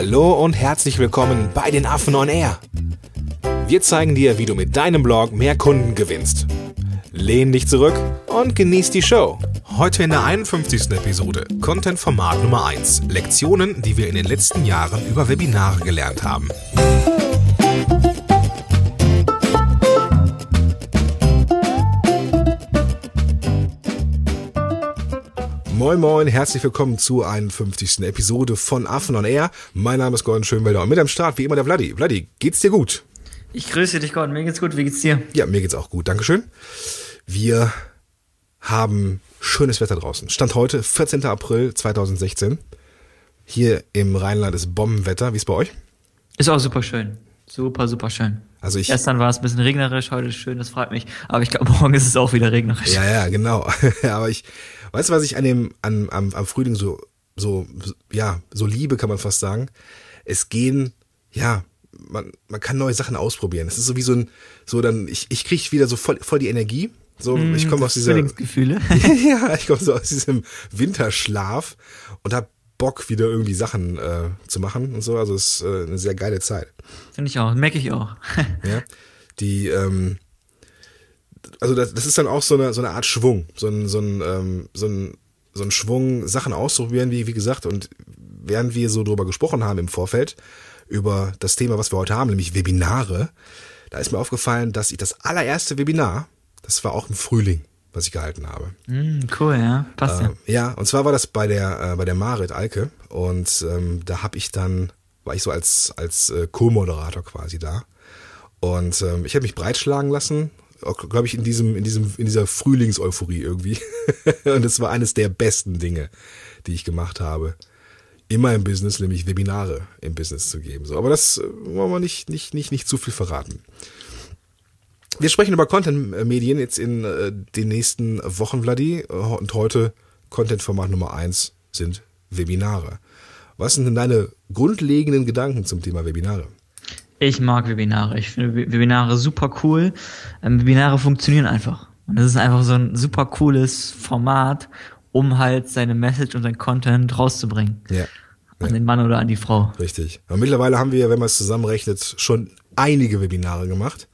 Hallo und herzlich willkommen bei den Affen on Air. Wir zeigen dir, wie du mit deinem Blog mehr Kunden gewinnst. Lehn dich zurück und genieß die Show. Heute in der 51. Episode Content Format Nummer 1. Lektionen, die wir in den letzten Jahren über Webinare gelernt haben. Moin Moin, herzlich willkommen zur 51. Episode von Affen on Air. Mein Name ist Gordon Schönwelder und mit am Start wie immer der Vladi. Vladi, geht's dir gut? Ich grüße dich, Gordon. Mir geht's gut. Wie geht's dir? Ja, mir geht's auch gut. Dankeschön. Wir haben schönes Wetter draußen. Stand heute, 14. April 2016. Hier im Rheinland ist Bombenwetter. Wie ist bei euch? Ist auch super schön. Super, super schön. Also ich, Gestern war es ein bisschen regnerisch, heute ist schön, das freut mich. Aber ich glaube, morgen ist es auch wieder regnerisch. ja, ja, genau. Aber ich, weißt du, was ich an dem, an, am, am Frühling so, so, ja, so liebe, kann man fast sagen? Es gehen, ja, man, man kann neue Sachen ausprobieren. Es ist so wie so ein, so dann, ich, ich kriege wieder so voll, voll die Energie. So, Mm, ich komme aus dieser, Frühlingsgefühle. ja, ich komme so aus diesem Winterschlaf und hab Bock, wieder irgendwie Sachen äh, zu machen und so. Also es ist äh, eine sehr geile Zeit. Finde ich auch, merke ich auch. Ja, die, ähm, also das, das ist dann auch so eine, so eine Art Schwung, so ein, so ein, ähm, so ein, so ein Schwung, Sachen auszuprobieren, wie, wie gesagt, und während wir so drüber gesprochen haben im Vorfeld, über das Thema, was wir heute haben, nämlich Webinare, da ist mir aufgefallen, dass ich das allererste Webinar, das war auch im Frühling, was ich gehalten habe. Mm, cool, ja. Passt ja. Äh, ja, und zwar war das bei der äh, bei der Marit Alke und ähm, da habe ich dann war ich so als als äh, Co-Moderator quasi da und ähm, ich habe mich breitschlagen lassen, glaube ich in diesem in diesem in dieser Frühlingseuphorie irgendwie und es war eines der besten Dinge, die ich gemacht habe. Immer im Business, nämlich Webinare im Business zu geben. So, aber das äh, wollen wir nicht nicht nicht nicht zu viel verraten. Wir sprechen über Content-Medien jetzt in äh, den nächsten Wochen, Vladi. Äh, Und heute Content-Format Nummer eins sind Webinare. Was sind denn deine grundlegenden Gedanken zum Thema Webinare? Ich mag Webinare. Ich finde Web- Webinare super cool. Ähm, Webinare funktionieren einfach. Und das ist einfach so ein super cooles Format, um halt seine Message und sein Content rauszubringen. Ja. An den Mann oder an die Frau. Richtig. Und mittlerweile haben wir, wenn man es zusammenrechnet, schon einige Webinare gemacht.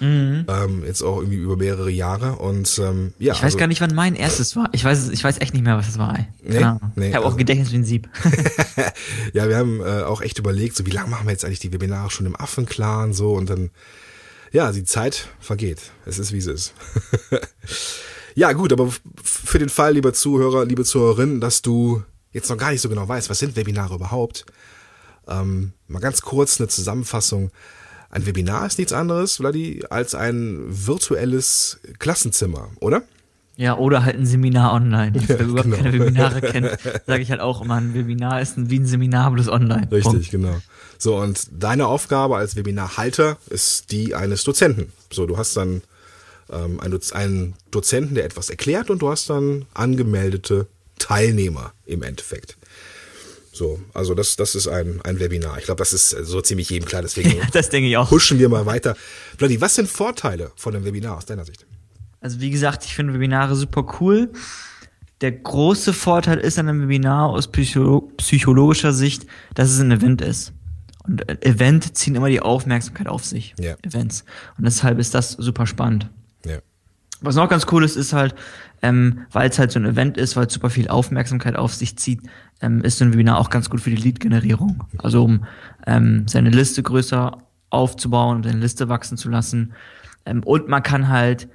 Ähm, jetzt auch irgendwie über mehrere Jahre. Und ähm, ja, Ich weiß gar nicht, wann mein erstes war. Ich weiß, ich weiß echt nicht mehr, was es war. Nee? Ahnung. Nee, ich habe auch also- Gedächtnis wie ein Sieb. Ja, wir haben äh, auch echt überlegt, so wie lange machen wir jetzt eigentlich die Webinare schon im Affenclan so und dann, ja, die Zeit vergeht. Es ist, wie es ist. ja, gut, aber für den Fall, lieber Zuhörer, liebe Zuhörerin, dass du jetzt noch gar nicht so genau weißt, was sind Webinare überhaupt, ähm, mal ganz kurz eine Zusammenfassung. Ein Webinar ist nichts anderes, Vladi, als ein virtuelles Klassenzimmer, oder? Ja, oder halt ein Seminar online. Wer überhaupt genau. keine Webinare kennt, sage ich halt auch immer, ein Webinar ist ein, wie ein Seminar, bloß online. Richtig, Punkt. genau. So, und deine Aufgabe als Webinarhalter ist die eines Dozenten. So, du hast dann ähm, einen, Doz einen Dozenten, der etwas erklärt und du hast dann angemeldete Teilnehmer im Endeffekt. So, also das, das ist ein, ein Webinar. Ich glaube, das ist so ziemlich jedem klar, deswegen Das denke ich auch. huschen wir mal weiter. Vladi, was sind Vorteile von einem Webinar aus deiner Sicht? Also wie gesagt, ich finde Webinare super cool. Der große Vorteil ist an einem Webinar aus psycho psychologischer Sicht, dass es ein Event ist. Und äh, Event ziehen immer die Aufmerksamkeit auf sich. Ja. Events. Und deshalb ist das super spannend. Was noch ganz cool ist, ist halt, ähm, weil es halt so ein Event ist, weil es super viel Aufmerksamkeit auf sich zieht, ähm, ist so ein Webinar auch ganz gut für die Lead-Generierung. Also um ähm, seine Liste größer aufzubauen, um seine Liste wachsen zu lassen. Ähm, und man kann halt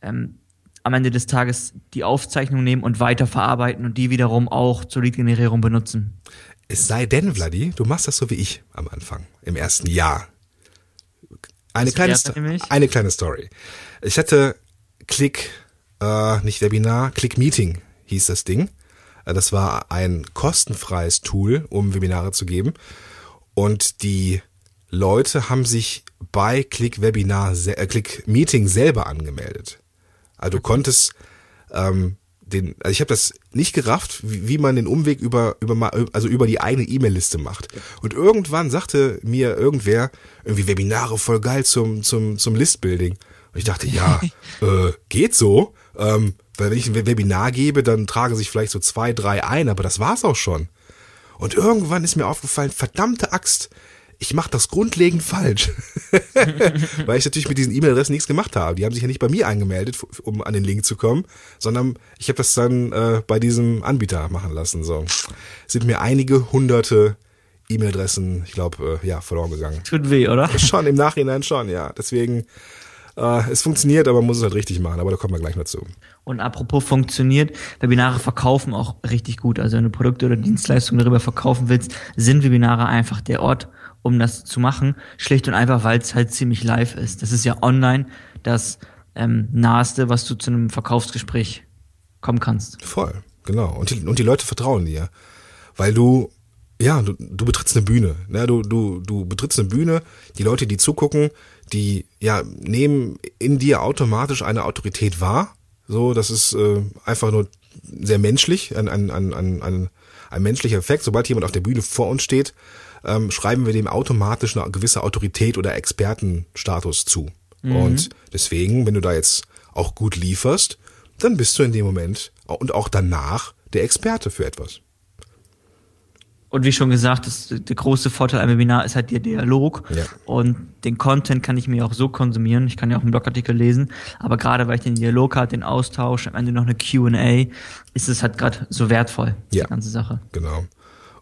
ähm, am Ende des Tages die Aufzeichnung nehmen und weiter verarbeiten und die wiederum auch zur Lead-Generierung benutzen. Es sei denn, Vladi, du machst das so wie ich am Anfang, im ersten Jahr. Eine kleine, eine kleine Story. Ich hatte Click, äh, nicht Webinar, Click Meeting hieß das Ding. Äh, Das war ein kostenfreies Tool, um Webinare zu geben. Und die Leute haben sich bei Click Webinar, äh, Click Meeting selber angemeldet. Also du konntest ähm, den, also ich habe das nicht gerafft, wie, wie man den Umweg über, über also über die eigene E-Mail-Liste macht. Und irgendwann sagte mir irgendwer irgendwie Webinare voll geil zum zum zum Listbuilding. Und ich dachte, ja, äh, geht so. Ähm, weil wenn ich ein Webinar gebe, dann tragen sich vielleicht so zwei, drei ein, aber das war's auch schon. Und irgendwann ist mir aufgefallen, verdammte Axt, ich mache das grundlegend falsch. Weil ich natürlich mit diesen E-Mail-Adressen nichts gemacht habe. Die haben sich ja nicht bei mir angemeldet, um an den Link zu kommen, sondern ich habe das dann äh, bei diesem Anbieter machen lassen. So sind mir einige hunderte E-Mail-Adressen, ich glaube, äh, ja, verloren gegangen. Tut weh, oder? Schon, im Nachhinein schon, ja. Deswegen, äh, es funktioniert, aber man muss es halt richtig machen. Aber da kommen wir gleich noch zu. Und apropos funktioniert, Webinare verkaufen auch richtig gut. Also wenn du Produkte oder Dienstleistungen darüber verkaufen willst, sind Webinare einfach der Ort, um das zu machen. Schlicht und einfach, weil es halt ziemlich live ist. Das ist ja online das ähm, naheste, was du zu einem Verkaufsgespräch kommen kannst. Voll, genau. Und die, und die Leute vertrauen dir. Weil du, ja, du, du betrittst eine Bühne. Ne? Du, du, du betrittst eine Bühne, die Leute, die zugucken, die ja nehmen in dir automatisch eine Autorität wahr. So, das ist äh, einfach nur sehr menschlich, ein, ein, ein, ein, ein, ein menschlicher Effekt. Sobald jemand auf der Bühne vor uns steht, ähm, schreiben wir dem automatisch eine gewisse Autorität oder Expertenstatus zu. Mhm. Und deswegen, wenn du da jetzt auch gut lieferst, dann bist du in dem Moment und auch danach der Experte für etwas. Und wie schon gesagt, das, der große Vorteil am Webinar ist halt der Dialog. Ja. Und den Content kann ich mir auch so konsumieren. Ich kann ja auch einen Blogartikel lesen. Aber gerade weil ich den Dialog habe, den Austausch, am Ende noch eine Q&A, ist es halt gerade so wertvoll, ja. die ganze Sache. Genau.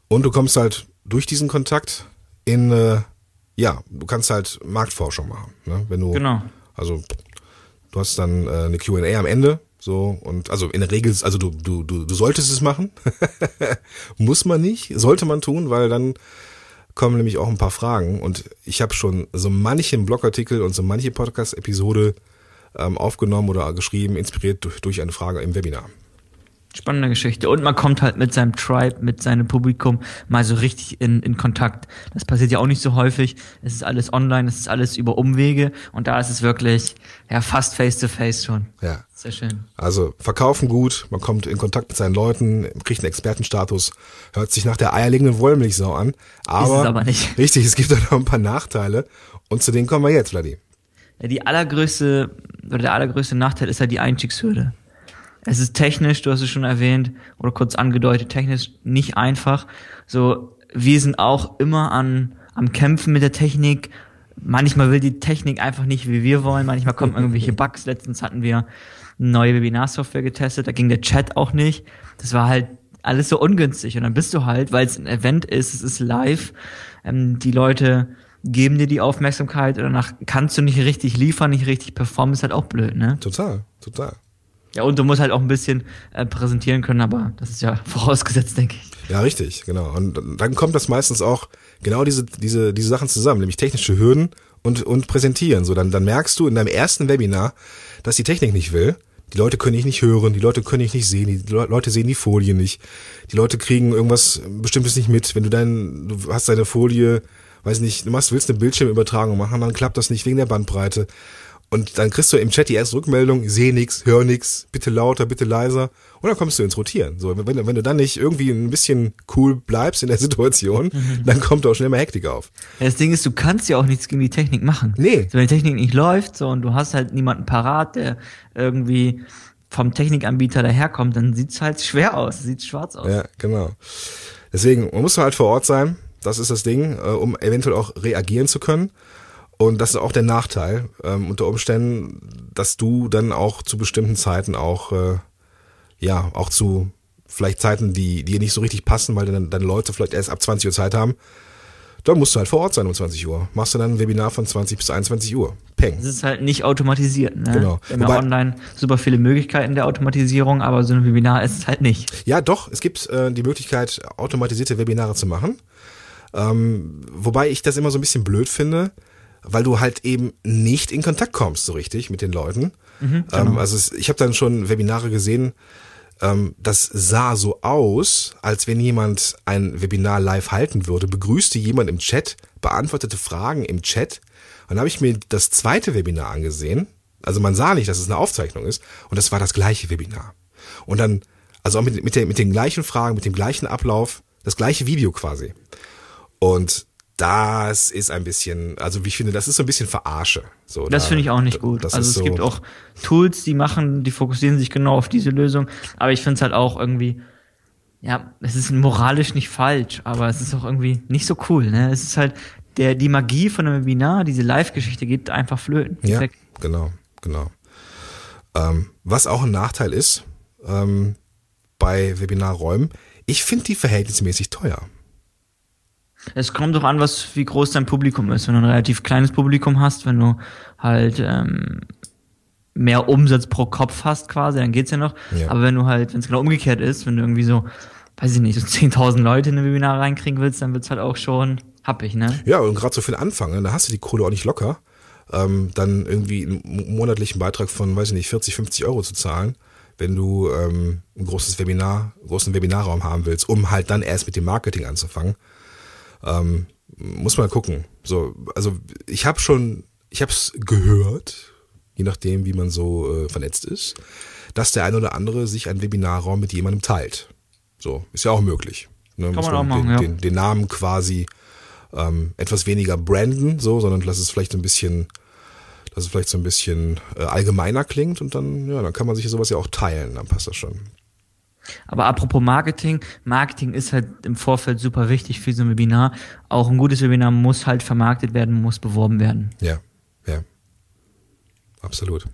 Und du kommst halt durch diesen Kontakt in, äh, ja, du kannst halt Marktforschung machen. Ne? Wenn du, genau. Also du hast dann äh, eine Q&A am Ende so, und also in der Regel, also du, du, du, du solltest es machen. Muss man nicht, sollte man tun, weil dann kommen nämlich auch ein paar Fragen. Und ich habe schon so manchen Blogartikel und so manche Podcast-Episode ähm, aufgenommen oder geschrieben, inspiriert durch, durch eine Frage im Webinar. Spannende Geschichte. Und man kommt halt mit seinem Tribe, mit seinem Publikum mal so richtig in, in Kontakt. Das passiert ja auch nicht so häufig. Es ist alles online, es ist alles über Umwege und da ist es wirklich ja fast face to face schon. Ja. Sehr schön. Also verkaufen gut, man kommt in Kontakt mit seinen Leuten, kriegt einen Expertenstatus, hört sich nach der eierlegenden Wollmilchsau an. Aber, ist es aber nicht. Richtig, es gibt auch noch ein paar Nachteile. Und zu denen kommen wir jetzt, Vladi. Ja, die allergrößte, oder der allergrößte Nachteil ist halt die Einstiegshürde. Es ist technisch, du hast es schon erwähnt oder kurz angedeutet, technisch nicht einfach. So, wir sind auch immer an, am Kämpfen mit der Technik. Manchmal will die Technik einfach nicht, wie wir wollen. Manchmal kommen irgendwelche Bugs. Letztens hatten wir eine neue Webinarsoftware getestet, da ging der Chat auch nicht. Das war halt alles so ungünstig. Und dann bist du halt, weil es ein Event ist, es ist live, ähm, die Leute geben dir die Aufmerksamkeit oder danach kannst du nicht richtig liefern, nicht richtig performen, ist halt auch blöd, ne? Total, total. Ja, und du musst halt auch ein bisschen äh, präsentieren können, aber das ist ja vorausgesetzt, denke ich. Ja, richtig, genau. Und dann kommt das meistens auch genau diese, diese, diese Sachen zusammen, nämlich technische Hürden und, und präsentieren. So, dann, dann merkst du in deinem ersten Webinar, dass die Technik nicht will. Die Leute können dich nicht hören, die Leute können dich nicht sehen, die Leute sehen die Folie nicht. Die Leute kriegen irgendwas Bestimmtes nicht mit. Wenn du dein, du hast deine Folie, weiß nicht, du machst, willst eine Bildschirmübertragung machen, dann klappt das nicht wegen der Bandbreite. Und dann kriegst du im Chat die erste Rückmeldung, sehe nix, hör nix, bitte lauter, bitte leiser. Und dann kommst du ins Rotieren. So, wenn, wenn du dann nicht irgendwie ein bisschen cool bleibst in der Situation, mhm. dann kommt auch schnell mal Hektik auf. Ja, das Ding ist, du kannst ja auch nichts gegen die Technik machen. Nee. So, wenn die Technik nicht läuft, so, und du hast halt niemanden parat, der irgendwie vom Technikanbieter daherkommt, dann sieht's halt schwer aus, sieht schwarz aus. Ja, genau. Deswegen, man muss halt vor Ort sein. Das ist das Ding, äh, um eventuell auch reagieren zu können. Und das ist auch der Nachteil ähm, unter Umständen, dass du dann auch zu bestimmten Zeiten auch, äh, ja, auch zu vielleicht Zeiten, die dir nicht so richtig passen, weil dann deine Leute vielleicht erst ab 20 Uhr Zeit haben, dann musst du halt vor Ort sein um 20 Uhr. Machst du dann ein Webinar von 20 bis 21 Uhr. Peng. Das ist halt nicht automatisiert, ne? Genau. Wir haben ja online super viele Möglichkeiten der Automatisierung, aber so ein Webinar ist es halt nicht. Ja, doch, es gibt äh, die Möglichkeit, automatisierte Webinare zu machen. Ähm, wobei ich das immer so ein bisschen blöd finde, weil du halt eben nicht in Kontakt kommst so richtig mit den Leuten. Mhm, genau. ähm, also es, ich habe dann schon Webinare gesehen, ähm, das sah so aus, als wenn jemand ein Webinar live halten würde, begrüßte jemand im Chat, beantwortete Fragen im Chat. Und dann habe ich mir das zweite Webinar angesehen. Also man sah nicht, dass es eine Aufzeichnung ist. Und das war das gleiche Webinar. Und dann, also auch mit, mit, den, mit den gleichen Fragen, mit dem gleichen Ablauf, das gleiche Video quasi. Und das ist ein bisschen, also wie ich finde, das ist so ein bisschen Verarsche. So, das da, finde ich auch nicht gut. Also es so gibt auch Tools, die machen, die fokussieren sich genau auf diese Lösung, aber ich finde es halt auch irgendwie ja, es ist moralisch nicht falsch, aber es ist auch irgendwie nicht so cool. Ne? Es ist halt der die Magie von einem Webinar, diese Live-Geschichte geht einfach flöten. Ja, weg. genau, genau. Ähm, was auch ein Nachteil ist ähm, bei Webinarräumen, ich finde die verhältnismäßig teuer. Es kommt doch an, was wie groß dein Publikum ist. Wenn du ein relativ kleines Publikum hast, wenn du halt ähm, mehr Umsatz pro Kopf hast quasi, dann geht's ja noch. Ja. Aber wenn du halt, wenn es genau umgekehrt ist, wenn du irgendwie so, weiß ich nicht, so 10.000 Leute in ein Webinar reinkriegen willst, dann wird's halt auch schon happig, ne? Ja, und gerade so für den Anfang, ne, da hast du die Kohle auch nicht locker, ähm, dann irgendwie einen monatlichen Beitrag von, weiß ich nicht, 40, 50 Euro zu zahlen, wenn du ähm, ein großes Webinar, einen großen Webinarraum haben willst, um halt dann erst mit dem Marketing anzufangen. Ähm, muss man gucken. So, also ich habe schon, ich habe es gehört, je nachdem, wie man so äh, vernetzt ist, dass der ein oder andere sich einen Webinarraum mit jemandem teilt. So, ist ja auch möglich. Ne? Kann Muss man auch machen, den, ja. den, den Namen quasi ähm, etwas weniger branden, so, sondern lass es vielleicht ein bisschen, dass es vielleicht so ein bisschen äh, allgemeiner klingt und dann, ja, dann kann man sich sowas ja auch teilen, dann passt das schon. Aber apropos Marketing, Marketing ist halt im Vorfeld super wichtig für so ein Webinar. Auch ein gutes Webinar muss halt vermarktet werden, muss beworben werden. Ja, ja. Absolut.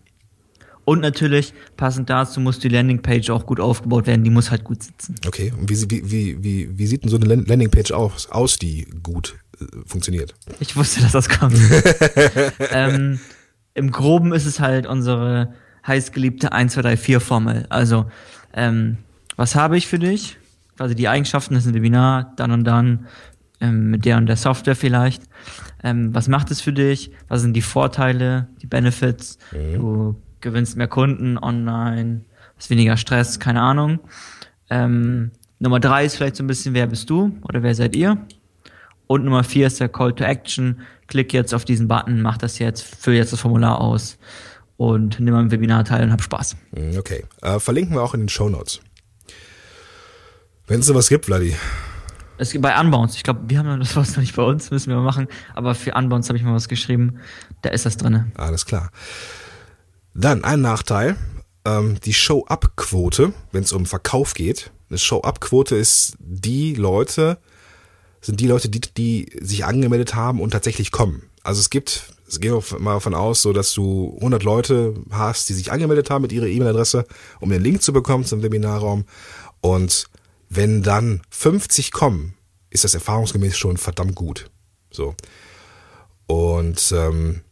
Und natürlich, passend dazu, muss die Landingpage auch gut aufgebaut werden, die muss halt gut sitzen. Okay, und wie, wie, wie, wie sieht denn so eine Landingpage aus, aus die gut äh, funktioniert? Ich wusste, dass das kommt. ähm, Im Groben ist es halt unsere heißgeliebte 1, 2, 3, 4 Formel. Also, ähm, was habe ich für dich? Quasi die Eigenschaften, ein Webinar, dann und dann, ähm, mit der und der Software vielleicht. Ähm, was macht es für dich? Was sind die Vorteile, die Benefits? Mhm. Du gewinnst mehr Kunden online, hast weniger Stress, keine Ahnung. Ähm, Nummer drei ist vielleicht so ein bisschen, wer bist du oder wer seid ihr? Und Nummer vier ist der Call to Action. Klick jetzt auf diesen Button, mach das jetzt, füll jetzt das Formular aus und nimm am Webinar teil und hab Spaß. Mhm, okay. Äh, verlinken wir auch in den Show Notes. Wenn es sowas gibt, Vladi. Es gibt bei Unbounce. Ich glaube, wir haben das was noch nicht bei uns, müssen wir mal machen. Aber für Unbounce habe ich mal was geschrieben. Da ist das drinne. Alles klar. Dann ein Nachteil. Ähm, die Show-Up-Quote, wenn es um Verkauf geht. Eine Show-Up-Quote ist die Leute, sind die Leute, die, die sich angemeldet haben und tatsächlich kommen. Also es gibt, es geht mal davon aus, so dass du 100 Leute hast, die sich angemeldet haben mit ihrer E-Mail-Adresse, um den Link zu bekommen zum Webinarraum. Und wenn dann 50 kommen, ist das erfahrungsgemäß schon verdammt gut. So. Und ähm,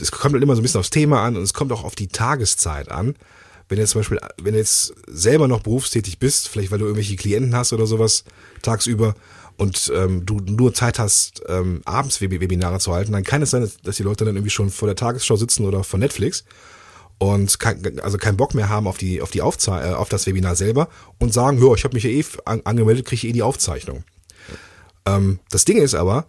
es kommt halt immer so ein bisschen aufs Thema an und es kommt auch auf die Tageszeit an. Wenn du zum Beispiel, wenn du jetzt selber noch berufstätig bist, vielleicht weil du irgendwelche Klienten hast oder sowas tagsüber und ähm, du nur Zeit hast, ähm, abends Webinare zu halten, dann kann es sein, dass die Leute dann irgendwie schon vor der Tagesschau sitzen oder vor Netflix und kein, also keinen Bock mehr haben auf die auf die Aufzei äh, auf das Webinar selber und sagen, ja, ich habe mich ja eh an, angemeldet, kriege ich eh die Aufzeichnung. Ähm, das Ding ist aber,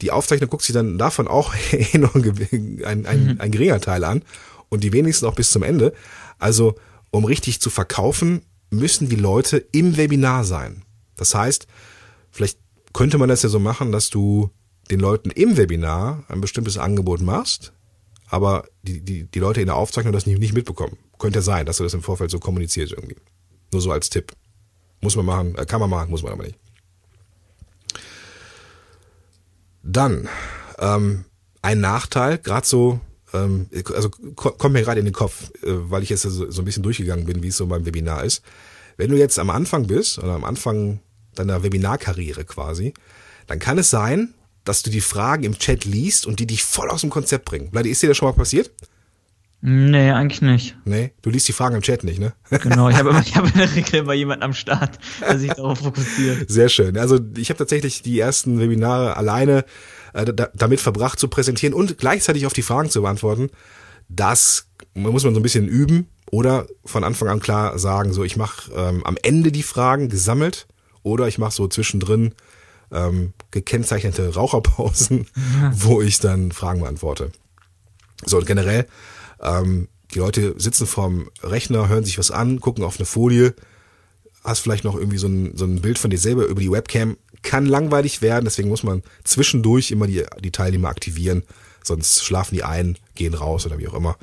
die Aufzeichnung guckt sich dann davon auch eh noch ein, ein, ein, mhm. ein geringer Teil an und die wenigsten auch bis zum Ende. Also, um richtig zu verkaufen, müssen die Leute im Webinar sein. Das heißt, vielleicht könnte man das ja so machen, dass du den Leuten im Webinar ein bestimmtes Angebot machst, aber die, die, die Leute in der Aufzeichnung das nicht, nicht mitbekommen. Könnte sein, dass du das im Vorfeld so kommunizierst irgendwie. Nur so als Tipp. Muss man machen, äh, kann man machen, muss man aber nicht. Dann ähm, ein Nachteil, gerade so, ähm, also kommt mir gerade in den Kopf, äh, weil ich jetzt so, so ein bisschen durchgegangen bin, wie es so beim Webinar ist. Wenn du jetzt am Anfang bist oder am Anfang deiner Webinarkarriere quasi, dann kann es sein, dass du die Fragen im Chat liest und die dich voll aus dem Konzept bringen. Leute, ist dir das schon mal passiert? Nee, eigentlich nicht. Nee, du liest die Fragen im Chat nicht, ne? Genau, ich habe immer, ich habe in der Regel immer jemanden am Start, der sich darauf fokussiert. Sehr schön. Also ich habe tatsächlich die ersten Webinare alleine äh, da, damit verbracht zu präsentieren und gleichzeitig auf die Fragen zu beantworten. Das muss man so ein bisschen üben oder von Anfang an klar sagen, so ich mache ähm, am Ende die Fragen gesammelt oder ich mache so zwischendrin ähm, gekennzeichnete Raucherpausen, wo ich dann Fragen beantworte. So und generell ähm, die Leute sitzen vorm Rechner, hören sich was an, gucken auf eine Folie, hast vielleicht noch irgendwie so ein, so ein Bild von dir selber über die Webcam. Kann langweilig werden, deswegen muss man zwischendurch immer die, die Teilnehmer aktivieren, sonst schlafen die ein, gehen raus oder wie auch immer.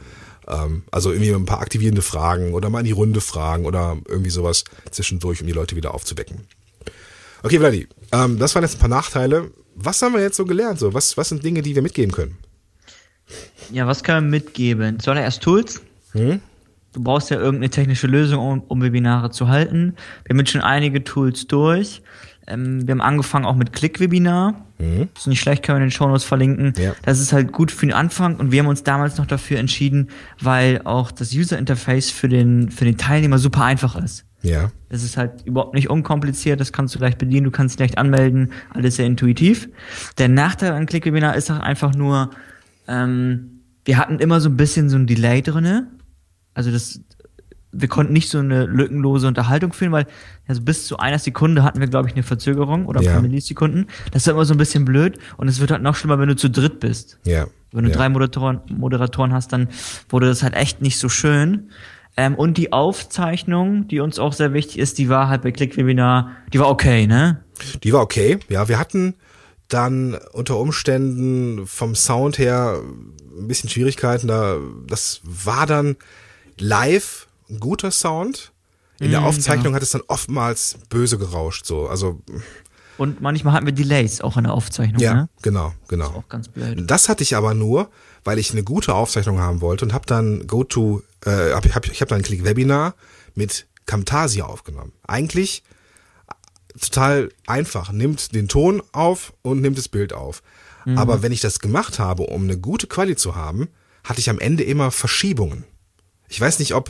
Ähm, also irgendwie ein paar aktivierende Fragen oder mal in die Runde fragen oder irgendwie sowas zwischendurch, um die Leute wieder aufzuwecken. Okay, Vladi, ähm, das waren jetzt ein paar Nachteile. Was haben wir jetzt so gelernt? So, was, was sind Dinge, die wir mitgeben können? Ja, was können wir mitgeben? Zuallererst Tools. Hm? Du brauchst ja irgendeine technische Lösung, um, um Webinare zu halten. Wir haben jetzt schon einige Tools durch. Ähm, wir haben angefangen auch mit Click-Webinar. Mhm. Ist nicht schlecht, können wir in den Shownotes verlinken. Ja. Das ist halt gut für den Anfang und wir haben uns damals noch dafür entschieden, weil auch das User-Interface für den, für den Teilnehmer super einfach ist. Ja. Es ist halt überhaupt nicht unkompliziert, das kannst du leicht bedienen, du kannst leicht anmelden, alles sehr intuitiv. Der Nachteil an Click-Webinar ist auch einfach nur, ähm, wir hatten immer so ein bisschen so ein Delay drinne. Also das, wir konnten nicht so eine lückenlose Unterhaltung führen, weil also bis zu einer Sekunde hatten wir, glaube ich, eine Verzögerung oder ein ja. paar Millisekunden. Das ist immer so ein bisschen blöd und es wird halt noch schlimmer, wenn du zu dritt bist. Ja. Wenn du ja. drei Moderatoren, Moderatoren hast, dann wurde das halt echt nicht so schön. Ähm, und die Aufzeichnung, die uns auch sehr wichtig ist, die war halt bei Click-Webinar, die war okay, ne? Die war okay, ja. Wir hatten dann unter Umständen vom Sound her ein bisschen Schwierigkeiten. Da, das war dann live ein guter Sound. In der mhm, Aufzeichnung genau. hat es dann oftmals böse gerauscht, so. Also. Und manchmal hatten wir Delays auch in der Aufzeichnung. Ja, ne? genau, genau. Das, ist auch ganz blöd. das hatte ich aber nur, weil ich eine gute Aufzeichnung haben wollte und habe dann GoTo, äh, hab, hab, ich habe dann Click Webinar mit Camtasia aufgenommen. Eigentlich total einfach. Nimmt den Ton auf und nimmt das Bild auf. Mhm. Aber wenn ich das gemacht habe, um eine gute Quali zu haben, hatte ich am Ende immer Verschiebungen. Ich weiß nicht, ob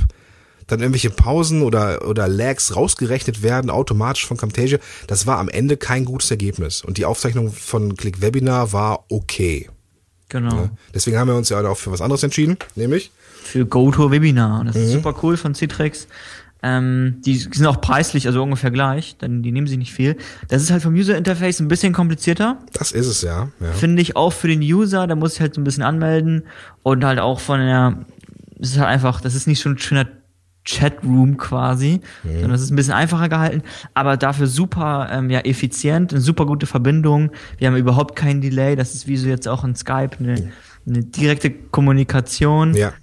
dann irgendwelche Pausen oder, oder Lags rausgerechnet werden, automatisch von Camtasia. Das war am Ende kein gutes Ergebnis. Und die Aufzeichnung von Click Webinar war okay. Genau. Ja, deswegen haben wir uns ja auch für was anderes entschieden, nämlich für GoToWebinar. Das mhm. ist super cool von Citrix. Ähm, die sind auch preislich, also ungefähr gleich, denn die nehmen sich nicht viel. Das ist halt vom User Interface ein bisschen komplizierter. Das ist es, ja. ja. Finde ich auch für den User, da muss ich halt so ein bisschen anmelden und halt auch von der, es ist halt einfach, das ist nicht so ein schöner Chatroom quasi, mhm. sondern das ist ein bisschen einfacher gehalten, aber dafür super ähm, ja, effizient, eine super gute Verbindung. Wir haben überhaupt keinen Delay, das ist wie so jetzt auch in Skype eine, eine direkte Kommunikation. Ja.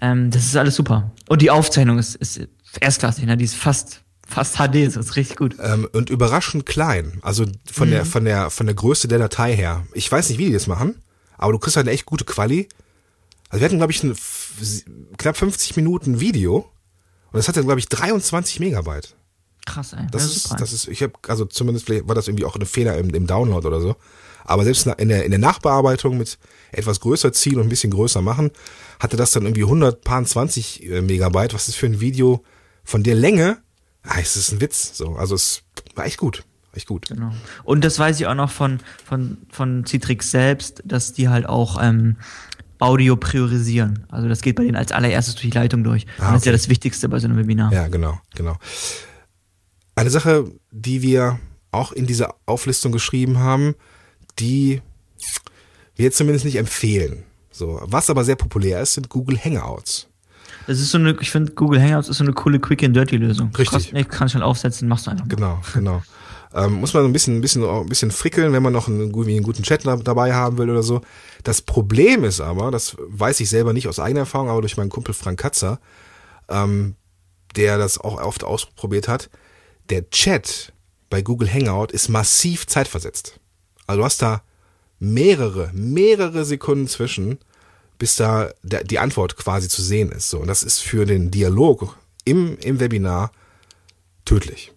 Ähm, das ist alles super. Und die Aufzeichnung ist, ist erstklassig, ne? die ist fast fast HD, das ist richtig gut. Ähm, und überraschend klein, also von mhm. der von der von der Größe der Datei her. Ich weiß nicht, wie die das machen, aber du kriegst halt eine echt gute Quali. Also wir hatten glaube ich ein knapp 50 Minuten Video und das hat dann, glaube ich, 23 Megabyte. Krass, ey. Das, das ist, das ist, ich habe, also zumindest war das irgendwie auch ein Fehler im, im Download oder so. Aber selbst in der, in der Nachbearbeitung mit etwas größer ziehen und ein bisschen größer machen, hatte das dann irgendwie 120 äh, Megabyte. Was ist für ein Video von der Länge? Ah, es ist ein Witz. So, also es war echt gut. Echt gut. Genau. Und das weiß ich auch noch von, von, von Citrix selbst, dass die halt auch ähm, Audio priorisieren. Also das geht bei denen als allererstes durch die Leitung durch. Ah, okay. das ist ja das Wichtigste bei so einem Webinar. Ja, genau, genau. Eine Sache, die wir auch in dieser Auflistung geschrieben haben, die wir jetzt zumindest nicht empfehlen. So, was aber sehr populär ist, sind Google Hangouts. Das ist so eine, ich finde, Google Hangouts ist so eine coole Quick and Dirty Lösung. Richtig. Kostet nicht, kannst schon aufsetzen, machst du einfach. Genau, genau. Ähm, muss man ein bisschen, ein bisschen, ein bisschen frickeln, wenn man noch einen, einen guten Chat dabei haben will oder so. Das Problem ist aber, das weiß ich selber nicht aus eigener Erfahrung, aber durch meinen Kumpel Frank Katzer, ähm, der das auch oft ausprobiert hat, der Chat bei Google Hangout ist massiv zeitversetzt. Also du hast da mehrere, mehrere Sekunden zwischen, bis da die Antwort quasi zu sehen ist. So, und das ist für den Dialog im, im Webinar tödlich.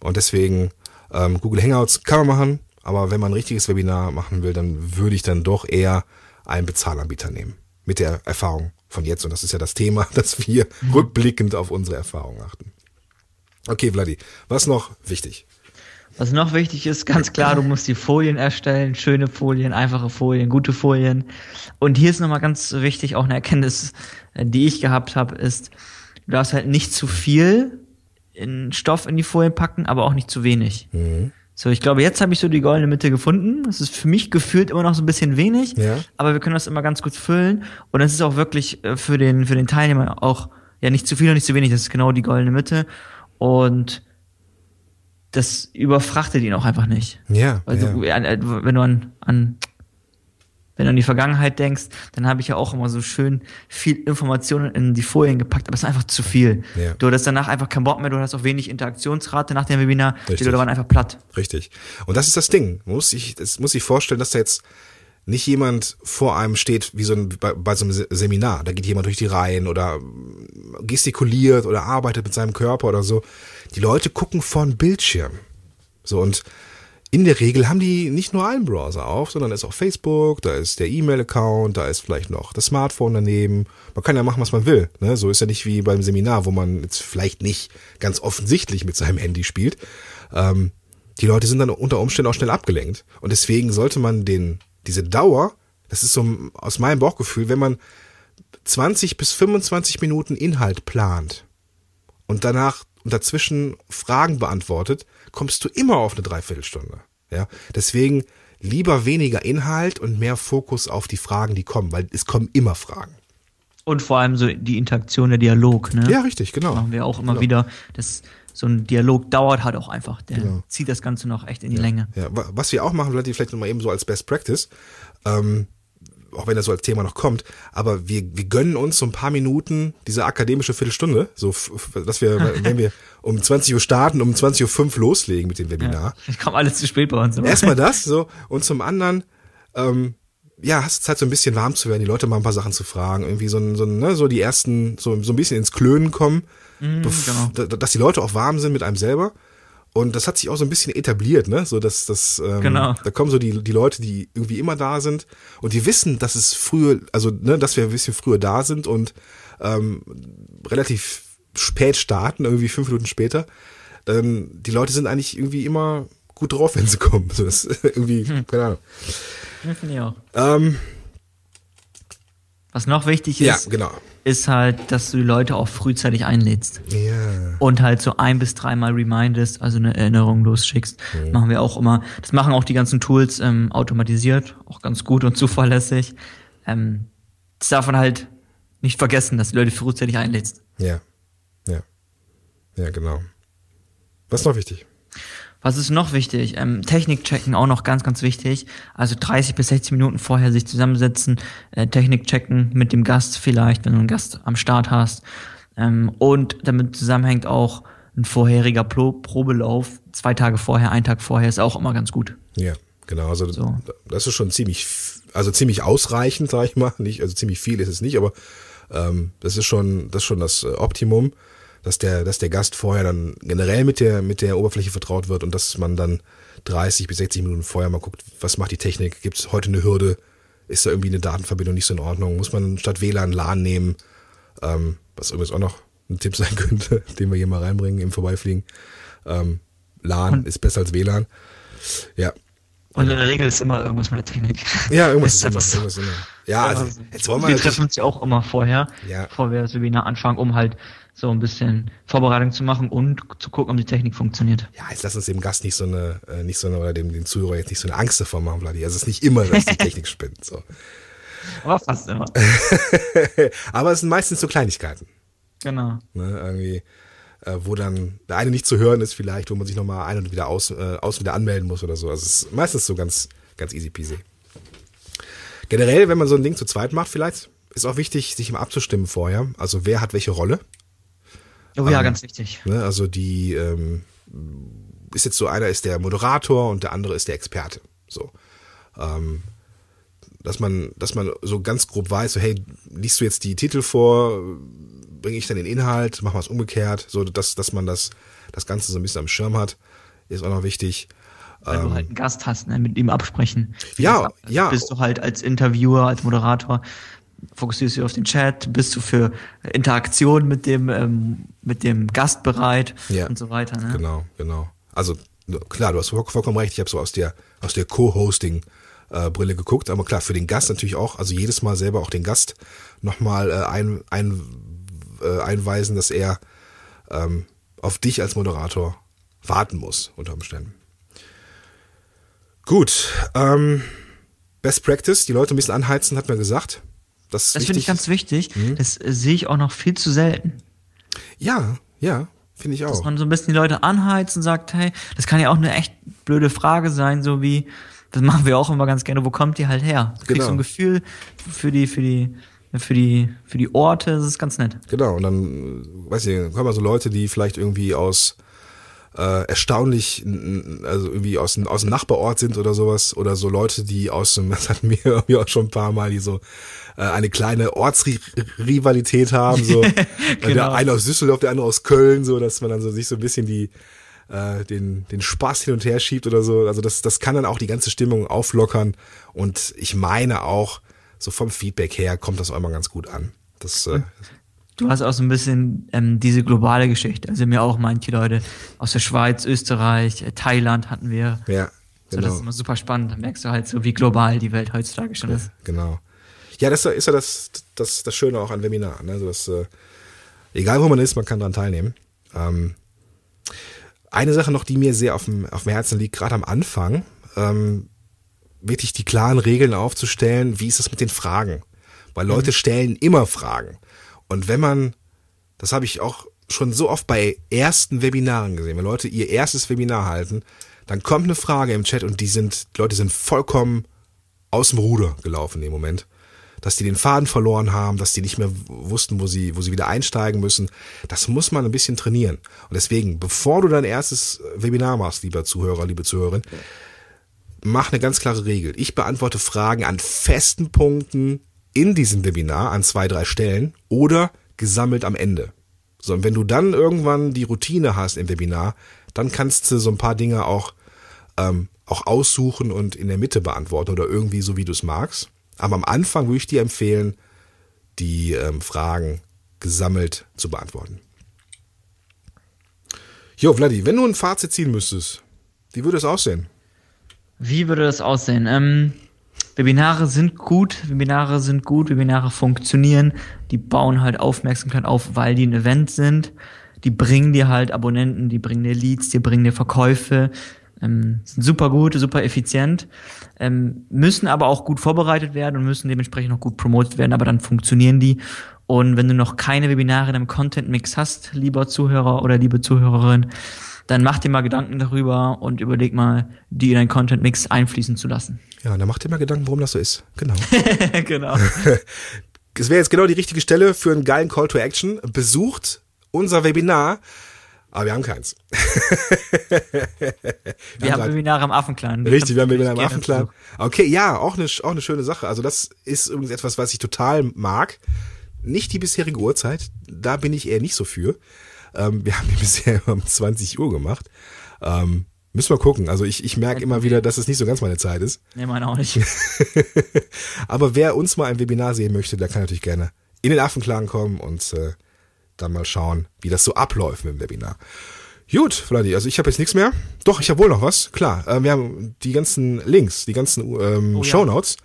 Und deswegen, ähm, Google Hangouts kann man machen, aber wenn man ein richtiges Webinar machen will, dann würde ich dann doch eher einen Bezahlanbieter nehmen. Mit der Erfahrung von jetzt. Und das ist ja das Thema, dass wir mhm. rückblickend auf unsere Erfahrung achten. Okay, Vladi, was noch wichtig? Was noch wichtig ist, ganz klar, du musst die Folien erstellen, schöne Folien, einfache Folien, gute Folien. Und hier ist nochmal ganz wichtig, auch eine Erkenntnis, äh, die ich gehabt habe, ist, du darfst halt nicht zu viel in Stoff in die Folien packen, aber auch nicht zu wenig. Mhm. So, ich glaube, jetzt habe ich so die goldene Mitte gefunden. Das ist für mich gefühlt immer noch so ein bisschen wenig, ja. aber wir können das immer ganz gut füllen. Und es ist auch wirklich äh, für den, für den Teilnehmer auch, ja, nicht zu viel und nicht zu wenig. Das ist genau die goldene Mitte. Und das überfrachtet ihn auch einfach nicht. Ja. Also, ja. wenn du an, an wenn du an die Vergangenheit denkst, dann habe ich ja auch immer so schön viel Informationen in die Folien gepackt, aber es ist einfach zu viel. Ja. Du hattest danach einfach keinen Bock mehr, du hast auch wenig Interaktionsrate nach dem Webinar, die Richtig. Leute waren einfach platt. Richtig. Und das ist das Ding. Muss sich, das muss sich vorstellen, dass da jetzt nicht jemand vor einem steht wie so ein, bei, bei so einem Se- Seminar. Da geht jemand durch die Reihen oder gestikuliert oder arbeitet mit seinem Körper oder so. Die Leute gucken von Bildschirm. So und in der Regel haben die nicht nur einen Browser auf, sondern ist auch Facebook, da ist der E-Mail-Account, da ist vielleicht noch das Smartphone daneben. Man kann ja machen, was man will. Ne? So ist ja nicht wie beim Seminar, wo man jetzt vielleicht nicht ganz offensichtlich mit seinem Handy spielt. Ähm, die Leute sind dann unter Umständen auch schnell abgelenkt. Und deswegen sollte man den, diese Dauer, das ist so aus meinem Bauchgefühl, wenn man 20 bis 25 Minuten Inhalt plant und danach und dazwischen Fragen beantwortet, kommst du immer auf eine Dreiviertelstunde. Ja, deswegen lieber weniger Inhalt und mehr Fokus auf die Fragen, die kommen, weil es kommen immer Fragen. Und vor allem so die Interaktion, der Dialog, ne? Ja, richtig, genau. Machen wir auch immer Genau. wieder. Das, so ein Dialog dauert halt auch einfach. Der Genau. zieht das Ganze noch echt in die Länge. Ja, wa- was wir auch machen, vielleicht vielleicht nochmal eben so als Best Practice, ähm, auch wenn das so als Thema noch kommt, aber wir, wir gönnen uns so ein paar Minuten diese akademische Viertelstunde, so dass wir, wenn wir um 20 Uhr starten, um 20.05 Uhr loslegen mit dem Webinar. Ich komme alles zu spät bei uns. immer. Erstmal das, so, und zum anderen, ähm, ja, hast du Zeit, so ein bisschen warm zu werden, die Leute mal ein paar Sachen zu fragen, irgendwie so, ein- so, ein, ne, so die ersten, so, so ein bisschen ins Klönen kommen, bef- genau. da- dass die Leute auch warm sind mit einem selber. Und das hat sich auch so ein bisschen etabliert, ne? So dass das, ähm, Genau. da kommen so die die Leute, die irgendwie immer da sind und die wissen, dass es früher, also ne, dass wir ein bisschen früher da sind und ähm, relativ spät starten, irgendwie fünf Minuten später. Ähm, die Leute sind eigentlich irgendwie immer gut drauf, wenn sie kommen. So, das irgendwie, keine Ahnung. Ja, finde ich auch. Ähm, Was noch wichtig ja, ist, genau. Ist halt, dass du die Leute auch frühzeitig einlädst. Ja. Und halt so ein bis dreimal remindest, also eine Erinnerung losschickst. Mhm. Machen wir auch immer. Das machen auch die ganzen Tools ähm, automatisiert, auch ganz gut und zuverlässig. Ähm, das darf man halt nicht vergessen, dass du die Leute frühzeitig einlädst. Ja. Ja. Ja, genau. Was ist noch wichtig? Was ist noch wichtig? Ähm, Technik checken auch noch ganz, ganz wichtig. Also 30 bis 60 Minuten vorher sich zusammensetzen, äh, Technik checken mit dem Gast vielleicht, wenn du einen Gast am Start hast. Ähm, und damit zusammenhängt auch ein vorheriger Pro Probelauf, zwei Tage vorher, ein Tag vorher, ist auch immer ganz gut. Ja, genau. Also So. das ist schon ziemlich, also ziemlich ausreichend, sag ich mal. Nicht, also ziemlich viel ist es nicht, aber ähm, das ist schon, das ist schon das äh, Optimum, dass der, dass der Gast vorher dann generell mit der, mit der Oberfläche vertraut wird und dass man dann 30 bis 60 Minuten vorher mal guckt, was macht die Technik? Gibt es heute eine Hürde? Ist da irgendwie eine Datenverbindung nicht so in Ordnung? Muss man statt WLAN LAN nehmen? Ähm, was übrigens auch noch ein Tipp sein könnte, den wir hier mal reinbringen im Vorbeifliegen. Ähm, LAN ist besser als WLAN. Ja, Und in der Regel ist immer irgendwas mit der Technik. ja, irgendwas Ist ist immer, so. irgendwas immer. Ja, also, jetzt wollen wir wir treffen uns ja auch immer vorher, Ja. bevor wir das Webinar anfangen, um halt so ein bisschen Vorbereitung zu machen und zu gucken, ob die Technik funktioniert. ja, jetzt lass uns dem Gast nicht so eine, äh, nicht so eine, oder dem, dem Zuhörer jetzt nicht so eine Angst davor machen, Vladi. Also es ist nicht immer, dass die Technik spinnt, so. Aber fast immer. Aber es sind meistens so Kleinigkeiten, genau. ne, irgendwie, äh, wo dann der eine nicht zu hören ist vielleicht, wo man sich nochmal ein und wieder aus, äh, aus wieder anmelden muss oder so. Also es ist meistens so ganz, ganz easy peasy. Generell, wenn man so ein Ding zu zweit macht vielleicht, ist auch wichtig, sich immer abzustimmen vorher. Also wer hat welche Rolle? Oh ja, ganz wichtig. Ne? Also die ähm, ist jetzt so, einer ist der Moderator und der andere ist der Experte. So. Ähm, dass man, dass man so ganz grob weiß, so, hey, liest du jetzt die Titel vor, bringe ich dann den Inhalt, machen wir es umgekehrt, so dass, dass man das, das Ganze so ein bisschen am Schirm hat, ist auch noch wichtig. Weil du halt einen Gast hast, ne, mit ihm absprechen. Ja, ab- ja. Bist du halt als Interviewer, als Moderator, fokussierst du auf den Chat, bist du für Interaktion mit dem, ähm, mit dem Gast bereit Ja. und so weiter. Ne? Genau, genau. Also klar, du hast voll- vollkommen recht. Ich habe so aus der aus der Co-Hosting äh, Brille geguckt, aber klar für den Gast natürlich auch. Also jedes Mal selber auch den Gast nochmal äh, ein, ein, äh, einweisen, dass er ähm, auf dich als Moderator warten muss unter Umständen. Gut, ähm, Best Practice, die Leute ein bisschen anheizen, hat man gesagt. Das, Das finde ich ganz wichtig. Mhm. Das äh, sehe ich auch noch viel zu selten. Ja, ja, finde ich Dass auch. man so ein bisschen die Leute anheizt und sagt, hey, das kann ja auch eine echt blöde Frage sein, so wie, das machen wir auch immer ganz gerne, wo kommt die halt her? Du kriegst Genau. so ein Gefühl für die, für die, für die, für die Orte, das ist ganz nett. Genau, und dann, weiß ich, kommen so Leute, die vielleicht irgendwie aus äh, erstaunlich, also irgendwie aus, dem- aus dem Nachbarort sind oder sowas, oder so Leute, die aus dem, das hatten wir irgendwie auch schon ein paar Mal, die so äh, eine kleine Ortsrivalität haben, so Äh, Genau. der eine aus Düsseldorf, der andere aus Köln, so dass man dann so sich so ein bisschen die äh, den, den Spaß hin und her schiebt oder so. Also das, das kann dann auch die ganze Stimmung auflockern. Und ich meine auch, so vom Feedback her kommt das auch immer ganz gut an. Das, äh, Du hast auch so ein bisschen ähm, diese globale Geschichte. Also mir auch manche Leute aus der Schweiz, Österreich, äh, Thailand hatten wir. ja, So, das genau. ist immer super spannend. Da merkst du halt so, wie global die Welt heutzutage schon ist. Genau. Ja, das ist ja das, das, das Schöne auch an Webinaren. Ne? Also das, äh, egal wo man ist, man kann daran teilnehmen. Ähm, eine Sache noch, die mir sehr auf dem, auf dem Herzen liegt, gerade am Anfang, ähm, wirklich die klaren Regeln aufzustellen, wie ist das mit den Fragen? Weil Leute stellen immer Fragen. Und wenn man, das habe ich auch schon so oft bei ersten Webinaren gesehen, wenn Leute ihr erstes Webinar halten, dann kommt eine Frage im Chat und die sind, die Leute sind vollkommen aus dem Ruder gelaufen dem Moment. Dass die den Faden verloren haben, dass die nicht mehr wussten, wo sie, wo sie wieder einsteigen müssen. Das muss man ein bisschen trainieren. Und deswegen, bevor du dein erstes Webinar machst, lieber Zuhörer, liebe Zuhörerin, mach eine ganz klare Regel. Ich beantworte Fragen an festen Punkten in diesem Webinar an zwei, drei Stellen oder gesammelt am Ende. So, und wenn du dann irgendwann die Routine hast im Webinar, dann kannst du so ein paar Dinge auch, ähm, auch aussuchen und in der Mitte beantworten oder irgendwie so, wie du es magst. Aber am Anfang würde ich dir empfehlen, die ähm, Fragen gesammelt zu beantworten. Jo, Vladi, wenn du ein Fazit ziehen müsstest, wie würde es aussehen? Wie würde das aussehen? Ähm, Webinare sind gut, Webinare sind gut, Webinare funktionieren, die bauen halt Aufmerksamkeit auf, weil die ein Event sind. Die bringen dir halt Abonnenten, die bringen dir Leads, die bringen dir Verkäufe, ähm, sind super gut, super effizient, ähm, müssen aber auch gut vorbereitet werden und müssen dementsprechend auch gut promotet werden, aber dann funktionieren die. Und wenn du noch keine Webinare in deinem Content-Mix hast, lieber Zuhörer oder liebe Zuhörerin, dann mach dir mal Gedanken darüber und überleg mal, die in deinen Content-Mix einfließen zu lassen. Ja, dann mach dir mal Gedanken, warum das so ist. Genau. genau. Es wäre jetzt genau die richtige Stelle für einen geilen Call to Action. Besucht unser Webinar. Aber wir haben keins. Wir haben grad- Webinare am Affenklan. Richtig, wir haben Webinar im Gerne Affenklan. Okay, ja, auch eine, auch eine schöne Sache. Also das ist übrigens etwas, was ich total mag. Nicht die bisherige Uhrzeit. Da bin ich eher nicht so für. Ähm, wir haben die bisher um 20 Uhr gemacht. Ähm, müssen wir gucken. Also ich, ich merke immer wieder, dass es nicht so ganz meine Zeit ist. Nee, meine auch nicht. Aber wer uns mal ein Webinar sehen möchte, der kann natürlich gerne in den Affenklang kommen und äh, dann mal schauen, wie das so abläuft mit dem Webinar. Gut, Vladi, also ich habe jetzt nichts mehr. Doch, ich habe wohl noch was. Klar, äh, wir haben die ganzen Links, die ganzen ähm, Oh ja. Shownotes.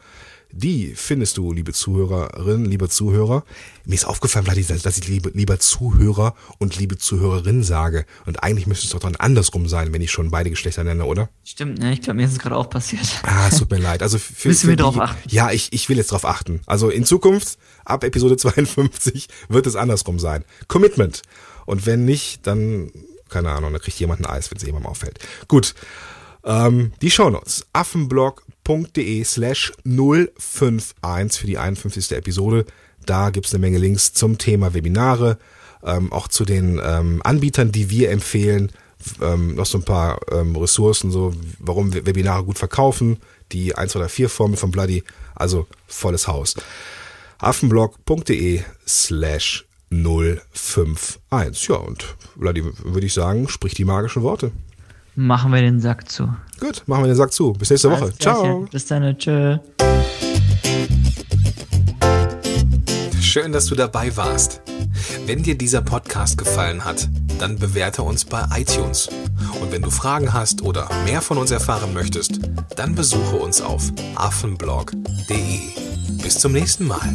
Die findest du, liebe Zuhörerin, liebe Zuhörer. Mir ist aufgefallen, dass ich liebe, lieber Zuhörer und liebe Zuhörerin sage. Und eigentlich müsste es doch dann andersrum sein, wenn ich schon beide Geschlechter nenne, oder? Stimmt, ne? Ich glaube, mir ist es gerade auch passiert. Ah, es tut mir leid. Also für, Müssen für wir die, drauf achten. Ja, ich, ich will jetzt drauf achten. Also in Zukunft, ab Episode 52, wird es andersrum sein. Commitment. Und wenn nicht, dann, keine Ahnung, dann kriegt jemand ein Eis, wenn es jemandem auffällt. Gut. Ähm, die Shownotes. affenblog.de slash 051 für die 51. Episode. Da gibt's eine Menge Links zum Thema Webinare, ähm, auch zu den ähm, Anbietern, die wir empfehlen, ähm, noch so ein paar ähm, Ressourcen, so warum Webinare gut verkaufen, die 1 oder 4 Formel von Bloody, also volles Haus. affenblog.de slash 051. Ja, und Bloody, würde ich sagen, sprich die magischen Worte. Machen wir den Sack zu. Gut, machen wir den Sack zu. Bis nächste Woche. Alles Klärchen. Ciao. Bis dann, tschö. Schön, dass du dabei warst. Wenn dir dieser Podcast gefallen hat, dann bewerte uns bei iTunes. Und wenn du Fragen hast oder mehr von uns erfahren möchtest, dann besuche uns auf affenblog.de. Bis zum nächsten Mal.